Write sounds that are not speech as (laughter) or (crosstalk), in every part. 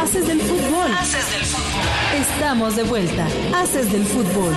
Haces del fútbol. Haces del fútbol. Estamos de vuelta. Haces del fútbol.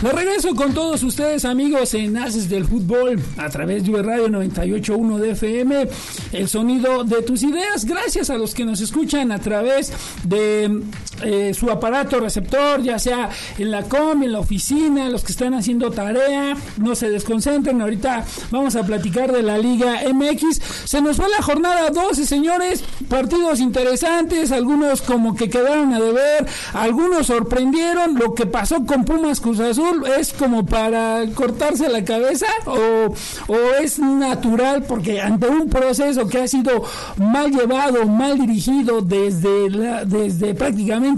De regreso con todos ustedes amigos en Haces del Fútbol a través de Radio 98.1 de FM, el sonido de tus ideas, gracias a los que nos escuchan a través de eh, su aparato receptor, ya sea en la com, en la oficina, los que están haciendo tarea, no se desconcentren, ahorita vamos a platicar de la Liga MX, se nos fue la jornada 12 señores, partidos interesantes, algunos como que quedaron a deber, algunos sorprendieron, lo que pasó con Pumas Cruz Azul, es como para cortarse la cabeza o, o es natural porque ante un proceso que ha sido mal llevado, mal dirigido desde, la, desde prácticamente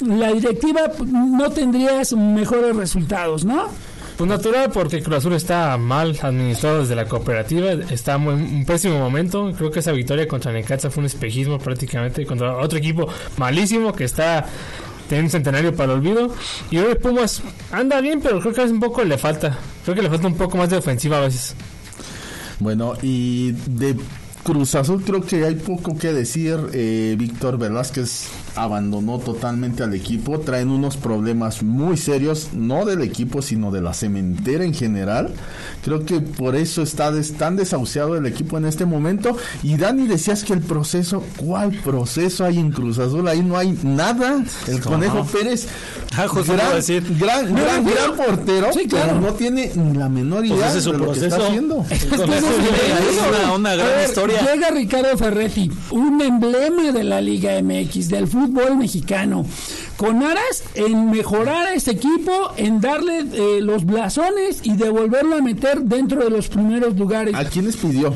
la directiva, no tendrías mejores resultados, ¿no? Pues natural, porque Cruz Azul está mal administrado desde la cooperativa, está en un pésimo momento. Creo que esa victoria contra Necaxa fue un espejismo prácticamente contra otro equipo malísimo que está tiene un centenario para el olvido. Y hoy Pumas anda bien, pero creo que a veces un poco le falta. Creo que le falta un poco más de ofensiva a veces. Bueno, y de Cruz Azul creo que hay poco que decir. Eh, Víctor Velázquez abandonó totalmente al equipo. Traen unos problemas muy serios, no del equipo, sino de la cementera en general. Creo que por eso está tan desahuciado el equipo en este momento. Y Dani, decías que el proceso, ¿cuál proceso hay en Cruz Azul? Ahí no hay nada. El Conejo Pérez, (laughs) ah, gran, decir. gran, gran, gran, portero, pero no tiene ni la menor pues idea de lo que está haciendo. (laughs) es una, una gran historia. Llega Ricardo Ferretti, un emblema de la Liga MX, del fútbol fútbol mexicano, con aras en mejorar a este equipo, en darle eh, los blasones y devolverlo a meter dentro de los primeros lugares. ¿A quiénes pidió?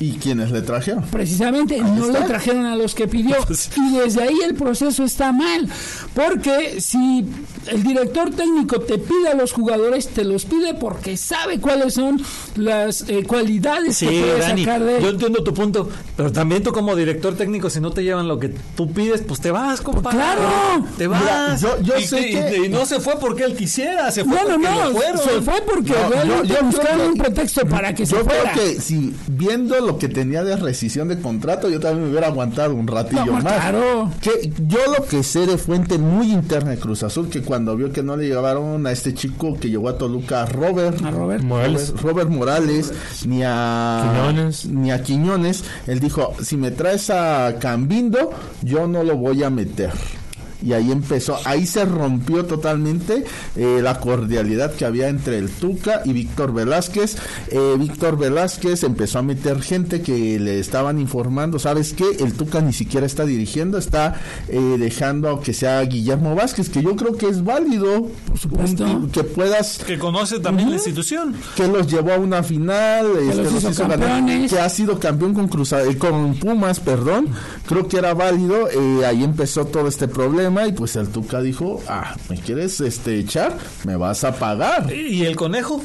¿Y quiénes le trajeron? Precisamente no le trajeron a los que pidió. Y desde ahí el proceso está mal. Porque si el director técnico te pide a los jugadores, te los pide porque sabe cuáles son las eh, cualidades que puede sacar de Yo entiendo tu punto, pero también tú como director técnico, si no te llevan lo que tú pides, pues te vas, compadre. ¡Claro! Te vas. yo, yo y, sé que... y, no se fue porque él quisiera, se fue porque no, fueron. Se fue porque realmente buscaron un pretexto para que se fuera. Yo creo que si viendo lo que tenía de rescisión de contrato, yo también me hubiera aguantado un ratillo más. Claro. Que yo lo que sé de fuente muy interna de Cruz Azul, que cuando vio que no le llevaron a este chico que llegó a Toluca, Robert, a Robert Morales, Robert, Morales ni a Quiñones. ni a Quiñones, él dijo, si me traes a Cambindo, yo no lo voy a meter y ahí empezó, ahí se rompió totalmente eh, la cordialidad que había entre el Tuca y Víctor Velázquez. Eh, Víctor Velázquez empezó a meter gente que le estaban informando, ¿sabes qué? El Tuca ni siquiera está dirigiendo, está eh, dejando que sea Guillermo Vázquez, que yo creo que es válido, por supuesto, que puedas... Que conoce también la institución. Que los llevó a una final, que, este, que ha sido campeón con, Cruz, con Pumas, perdón, creo que era válido, ahí empezó todo este problema y pues el Tuca dijo, ah, ¿me quieres este echar? Me vas a pagar. ¿Y el conejo?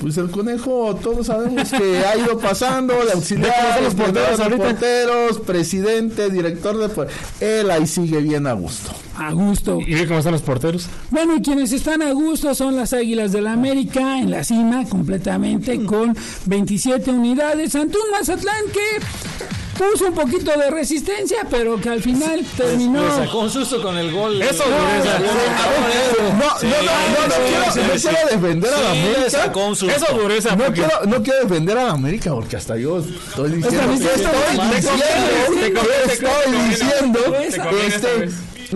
Pues el conejo, todos sabemos que ha ido pasando, el auxiliar, los porteros, porteros, presidente, director de... Él ahí sigue bien a gusto. A gusto. ¿Y cómo están los porteros? Bueno, y quienes están a gusto son las Águilas del la América en la cima completamente con 27 unidades ante un Mazatlán que puso un poquito de resistencia, pero que al final terminó. Le sacó un susto con el gol. Eso, no, dureza. No, no, no, no, quiero, defender a la América. Eso dureza. No quiero, no quiero defender a la América porque hasta yo estoy diciendo. Estoy diciendo. Este,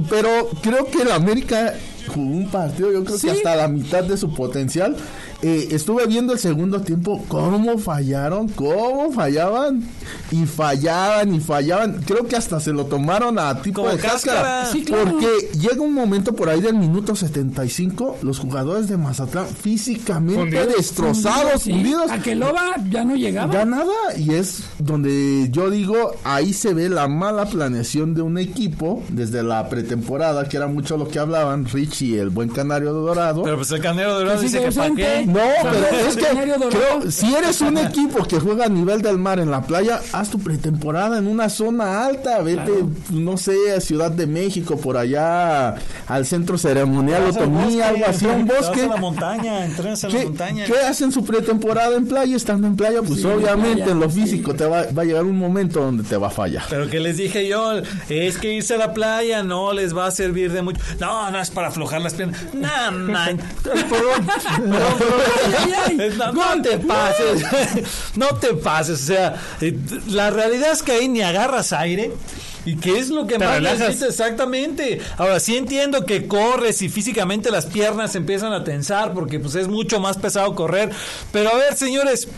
pero creo que la América jugó un partido, yo creo que hasta la mitad de su potencial eh, estuve viendo el segundo tiempo cómo fallaron, cómo fallaban y fallaban y fallaban. Creo que hasta se lo tomaron a tipo de cáscara. Porque llega un momento por ahí del minuto 75, los jugadores de Mazatlán físicamente destrozados, hundidos. A que Loba ya no llegaba. Ya nada. Y es donde yo digo, ahí se ve la mala planeación de un equipo desde la pretemporada, que era mucho lo que hablaban Rich y el buen Canario Dorado. Pero pues el Canario Dorado dice que para qué No, pero es que creo, si eres un equipo que juega a nivel del mar en la playa, haz tu pretemporada en una zona alta, vete, no sé, a Ciudad de México, por allá, al centro ceremonial Vas al Otomí, bosque, algo así, un (laughs) bosque. a la montaña, entrenas en la ¿Qué, montaña. qué hacen su pretemporada en playa? Estando en playa, pues Sí, en obviamente playa, en lo sí. físico te va, va a llegar un momento donde te va a fallar. Pero que les dije yo, es que irse a la playa no les va a servir de mucho. No, no es para aflojar las piernas. No, (laughs) man. Perdón. No, te pases. (laughs) No te pases. O sea, eh, la realidad es que ahí ni agarras aire. ¿Y qué es lo que más necesitas? Exactamente. Ahora, sí entiendo que corres y físicamente las piernas empiezan a tensar porque pues es mucho más pesado correr. Pero a ver, señores,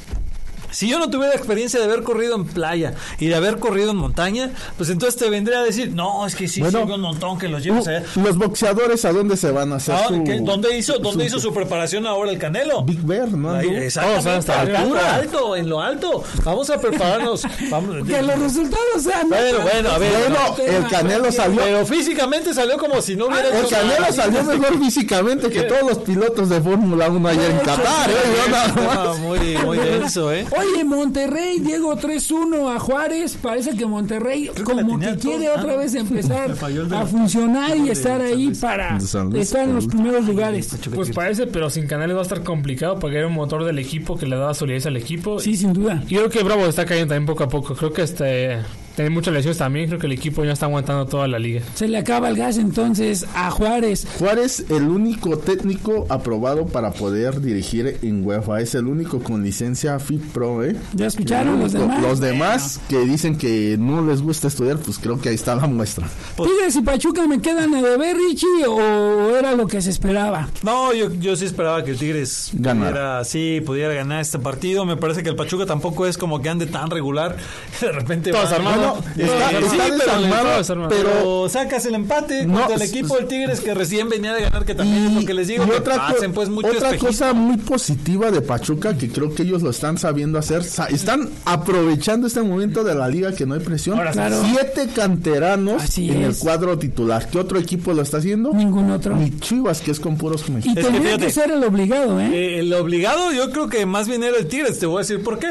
si yo no tuviera experiencia de haber corrido en playa y de haber corrido en montaña, pues entonces te vendría a decir, no, es que sí, Bueno, sirve un montón que los lleves Uh, allá. los boxeadores, ¿a dónde se van a hacer Ah, su-. ¿Dónde hizo, dónde hizo su preparación ahora el Canelo? Big Bear, ¿no? Ahí, exactamente, Todos hasta acá en lo alto, en lo alto. Vamos a prepararnos. (laughs) Vamos. Que los resultados sean. Bueno, bueno, a ver. Bueno, no. el Canelo salió Pero físicamente salió como si no hubiera El hecho Canelo nada. salió mejor físicamente que (laughs) todos los pilotos de Fórmula 1 allá en Qatar, ¿eh? Nada (laughs) Ah. Muy, muy denso, ¿eh? Oye, Monterrey, Diego 3-1 a Juárez. Parece que Monterrey como que quiere todo. otra Ah, vez empezar (laughs) de a funcionar y estar ahí para estar en los primeros lugares. Pues parece, pero sin Canales va a estar complicado porque era un motor del equipo que le daba solidez al equipo. Sí, sin duda. Y creo que Bravo está cayendo también poco a poco. Creo que este tiene muchas lesiones también. Creo que el equipo ya está aguantando toda la liga. Se le acaba el gas entonces a Juárez. Juárez, el único técnico aprobado para poder dirigir en UEFA, es el único con licencia FIPRO, ¿eh? ¿Ya escucharon los demás? Los demás que dicen que no les gusta estudiar, pues creo que ahí está la muestra. Tigres y Pachuca me quedan a deber, Richie, o era lo que se esperaba. No, yo, yo sí esperaba que el Tigres Ganara. pudiera, sí, pudiera ganar este partido. Me parece que el Pachuca tampoco es como que ande tan regular. (laughs) De repente Todos va- está, Sí, está pero desarmado, todos armados. pero Pero sacas el empate No, contra el equipo del Tigres que recién venía de ganar, que también es lo que les digo. y que otra, pasen, pues, mucho otra cosa muy positiva de Pachuca que creo que ellos lo están sabiendo hacer, sa- están aprovechando este momento de la liga que no hay presión. Ahora. Claro. Siete canteranos Así en el es. cuadro titular. ¿Qué otro equipo lo está haciendo? Ningún otro. Ni Chivas, que es con puros Y mexicanos. que tendría que, fíjate. ser el obligado, ¿eh? Eh, el obligado yo creo que más bien era el Tigres, te voy a decir por qué.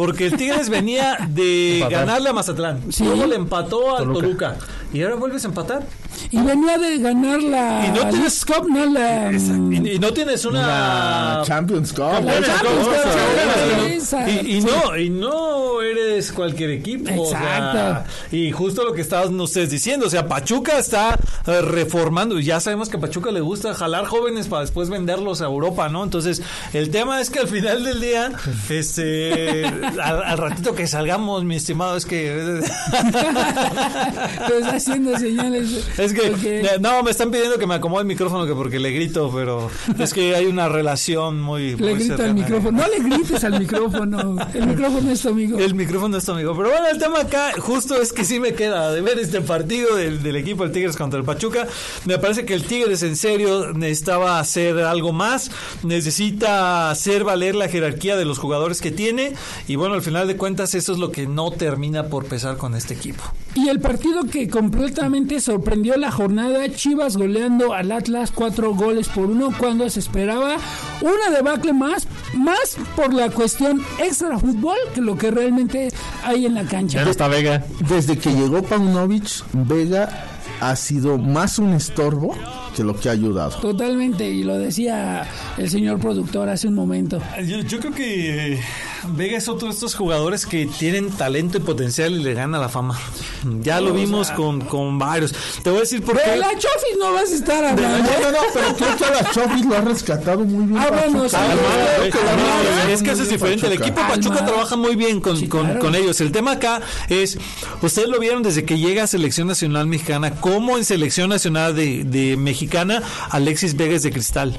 Porque el Tigres venía de ganarle a Mazatlán, Sí. luego le empató al Toluca. Toluca. y ahora vuelves a empatar. Y venía de ganar la Y no tienes- Cup, no la... Y, y no tienes una La Champions Cup. La Champions Cup, Claro. esa. Y, y no, y no eres cualquier equipo. o sea, Exacto. y justo lo que estaban ustedes diciendo, o sea, Pachuca está eh, reformando, y ya sabemos que a Pachuca le gusta jalar jóvenes para después venderlos a Europa, ¿no? Entonces, el tema es que al final del día, (laughs) este, al, al ratito que salgamos, mi estimado, es que... (laughs) Te está haciendo señales. Es que, no, me están pidiendo que me acomode el micrófono que porque le grito, pero es que hay una relación muy... le muy grita al micrófono. No le grites al micrófono. El micrófono es tu amigo. El micrófono es tu amigo. Pero bueno, el tema acá justo es que sí me queda de ver este partido del, del equipo del Tigres contra el Pachuca. Me parece que el Tigres en serio necesitaba hacer algo más. Necesita hacer valer la jerarquía de los jugadores que tiene. Y bueno, al final de cuentas eso es lo que no termina por pesar con este equipo. Y el partido que completamente sorprendió la jornada, Chivas goleando al Atlas cuatro goles por uno cuando se esperaba una debacle más, más por la cuestión extra fútbol que lo que realmente hay en la Ya cancha. no está Vega. Desde que llegó Paunovic, Vega ha sido más un estorbo que lo que ha ayudado. Totalmente, y lo decía el señor productor hace un momento. Yo, yo creo que eh, Vega es otro de estos jugadores que tienen talento y potencial y le gana la fama. Ya lo vimos con, con varios. Te voy a decir por De qué. la Chofis no vas a estar No, hablando. no, no, pero creo que la Chofis lo ha rescatado muy bien. Ah, bueno, sí. No, rescatado es que eso es diferente. El equipo Pachuca Almada. trabaja muy bien con, Sí, con- claro. con ellos. El tema acá es, ustedes lo vieron desde que llega a Selección Nacional Mexicana, como en Selección Nacional de, de Alexis Vega es de cristal.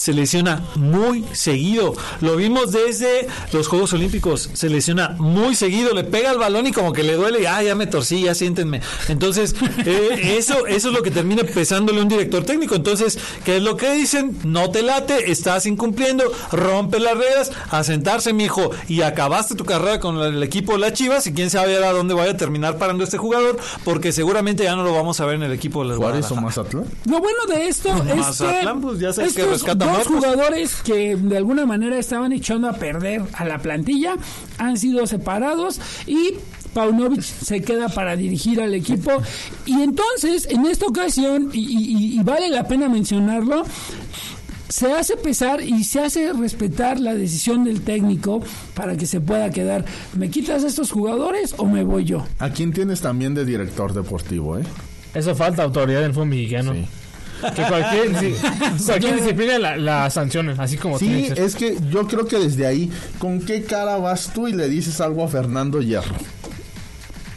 Se lesiona muy seguido. Lo vimos desde los Juegos Olímpicos. Se lesiona muy seguido. Le pega el balón y como que le duele. Ah, ya me torcí, ya siéntenme. Entonces, eh, (laughs) eso, eso es lo que termina pesándole un director técnico. Entonces, ¿qué es lo que dicen? No te late, estás incumpliendo, rompe las reglas, a sentarse, mijo. Y acabaste tu carrera con el equipo de las Chivas. Y quién sabe a dónde vaya a terminar parando este jugador. Porque seguramente ya no lo vamos a ver en el equipo de las Juárez o. Mazatlán. Lo bueno de esto (laughs) es Mazatlán, que pues, ya sabes que rescata dos jugadores que de alguna manera estaban echando a perder a la plantilla han sido separados y Paunovic se queda para dirigir al equipo y entonces en esta ocasión y, y vale la pena mencionarlo se hace pesar y se hace respetar la decisión del técnico para que se pueda quedar. ¿Me quitas a estos jugadores o me voy yo? ¿A quién tienes también de director deportivo, eh? Eso falta autoridad en el fútbol mexicano. Que cualquier, (laughs) (laughs) cualquier disciplina la, la, sancionen, así como Sí, es que yo creo que desde ahí, ¿con qué cara vas tú y le dices algo a Fernando Hierro?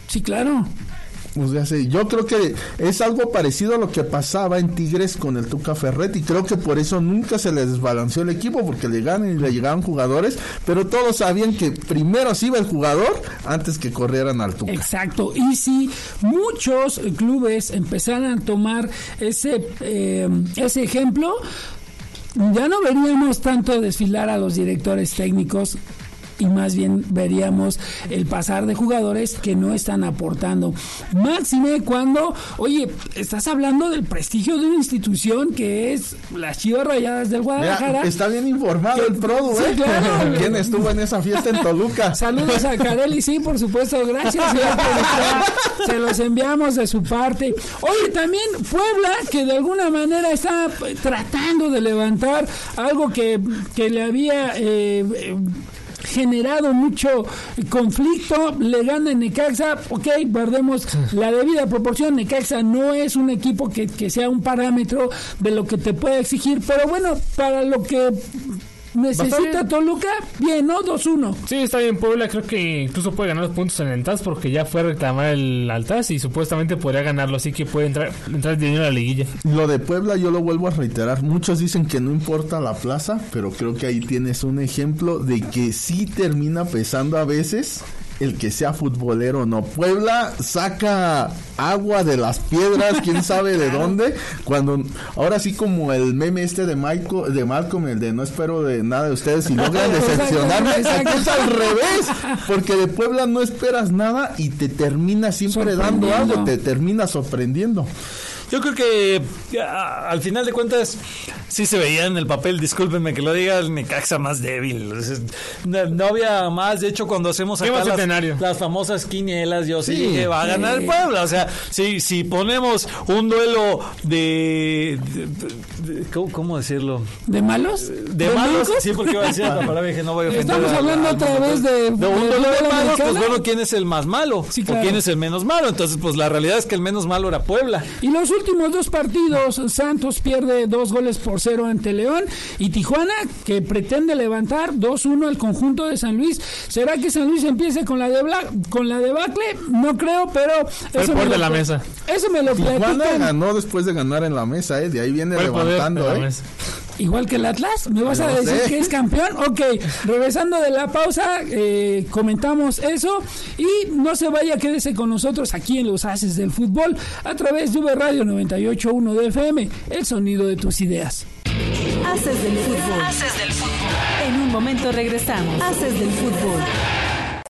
Sí, claro. O sea, sí, yo creo que es algo parecido a lo que pasaba en Tigres con el Tuca Ferretti. Creo que por eso nunca se le desbalanceó el equipo, porque le ganan y le llegaban jugadores, pero todos sabían que primero se iba el jugador antes que corrieran al Tuca. Exacto. Y si muchos clubes empezaran a tomar ese, eh, ese ejemplo, ya no veríamos tanto desfilar a los directores técnicos y más bien veríamos el pasar de jugadores que no están aportando. Máxime cuando, oye, estás hablando del prestigio de una institución que es las Chivas Rayadas del Guadalajara. está bien informado el Produ, ¿eh? (laughs) ¿Quién estuvo en esa fiesta en Toluca? Saludos a Carelli, sí, por supuesto, gracias. Se los enviamos de su parte. Oye, también Puebla, que de alguna manera está tratando de levantar algo que, que le había eh, generado mucho conflicto, le gana Necaxa, ok, perdemos la debida proporción, Necaxa no es un equipo que, que sea un parámetro de lo que te puede exigir, pero bueno, para lo que Necesita Toluca, bien, ¿no? 2-1. Sí, está bien. Puebla creo que incluso puede ganar los puntos en el TAS porque ya fue a reclamar el Altaz y supuestamente podría ganarlo, así que puede entrar, entrar dinero a la liguilla. Lo de Puebla yo lo vuelvo a reiterar. Muchos dicen que no importa la plaza, pero creo que ahí tienes un ejemplo de que sí termina pesando a veces el que sea futbolero o no. Puebla saca agua de las piedras, quién (laughs) sabe de dónde, cuando ahora sí como el meme este de Michael, de Malcolm, el de no espero de nada de ustedes y logran (laughs) decepcionarme, es al revés, porque de Puebla no esperas nada y te termina siempre dando algo, te termina sorprendiendo. Yo creo que al final de cuentas sí se veía en el papel, discúlpenme que lo diga, el Necaxa más débil. No, había más, de hecho cuando hacemos acá las, las, famosas quinielas, yo sí, dije, va a ganar el Puebla. O sea, si, si ponemos un duelo de, ¿cómo, decirlo? ¿De malos? ¿De, malos? Sí, porque iba a decir la palabra dije, no voy a ofender. Estamos hablando otra vez de, un duelo de, malos, pues bueno, ¿quién es el más malo? ¿O quién es el menos malo? Entonces, pues la realidad es que el menos malo era Puebla. Y los últimos dos partidos, Santos pierde dos goles por cero ante León y Tijuana, que pretende levantar 2-1 al conjunto de San Luis. ¿Será que San Luis empiece con la de con la debacle? No creo, pero eso me, lo, la mesa. eso me lo Tijuana ganó después de ganar en la mesa, ¿eh? de ahí viene levantando. ¿eh? Igual que el Atlas, ¿me vas a decir que es campeón? Ok, regresando de la pausa, eh, comentamos eso y no se vaya, quédese con nosotros aquí en los Haces del Fútbol a través de V Radio 98.1 de FM, el sonido de tus ideas. Haces del Fútbol. Haces del Fútbol. En un momento regresamos. Haces del Fútbol.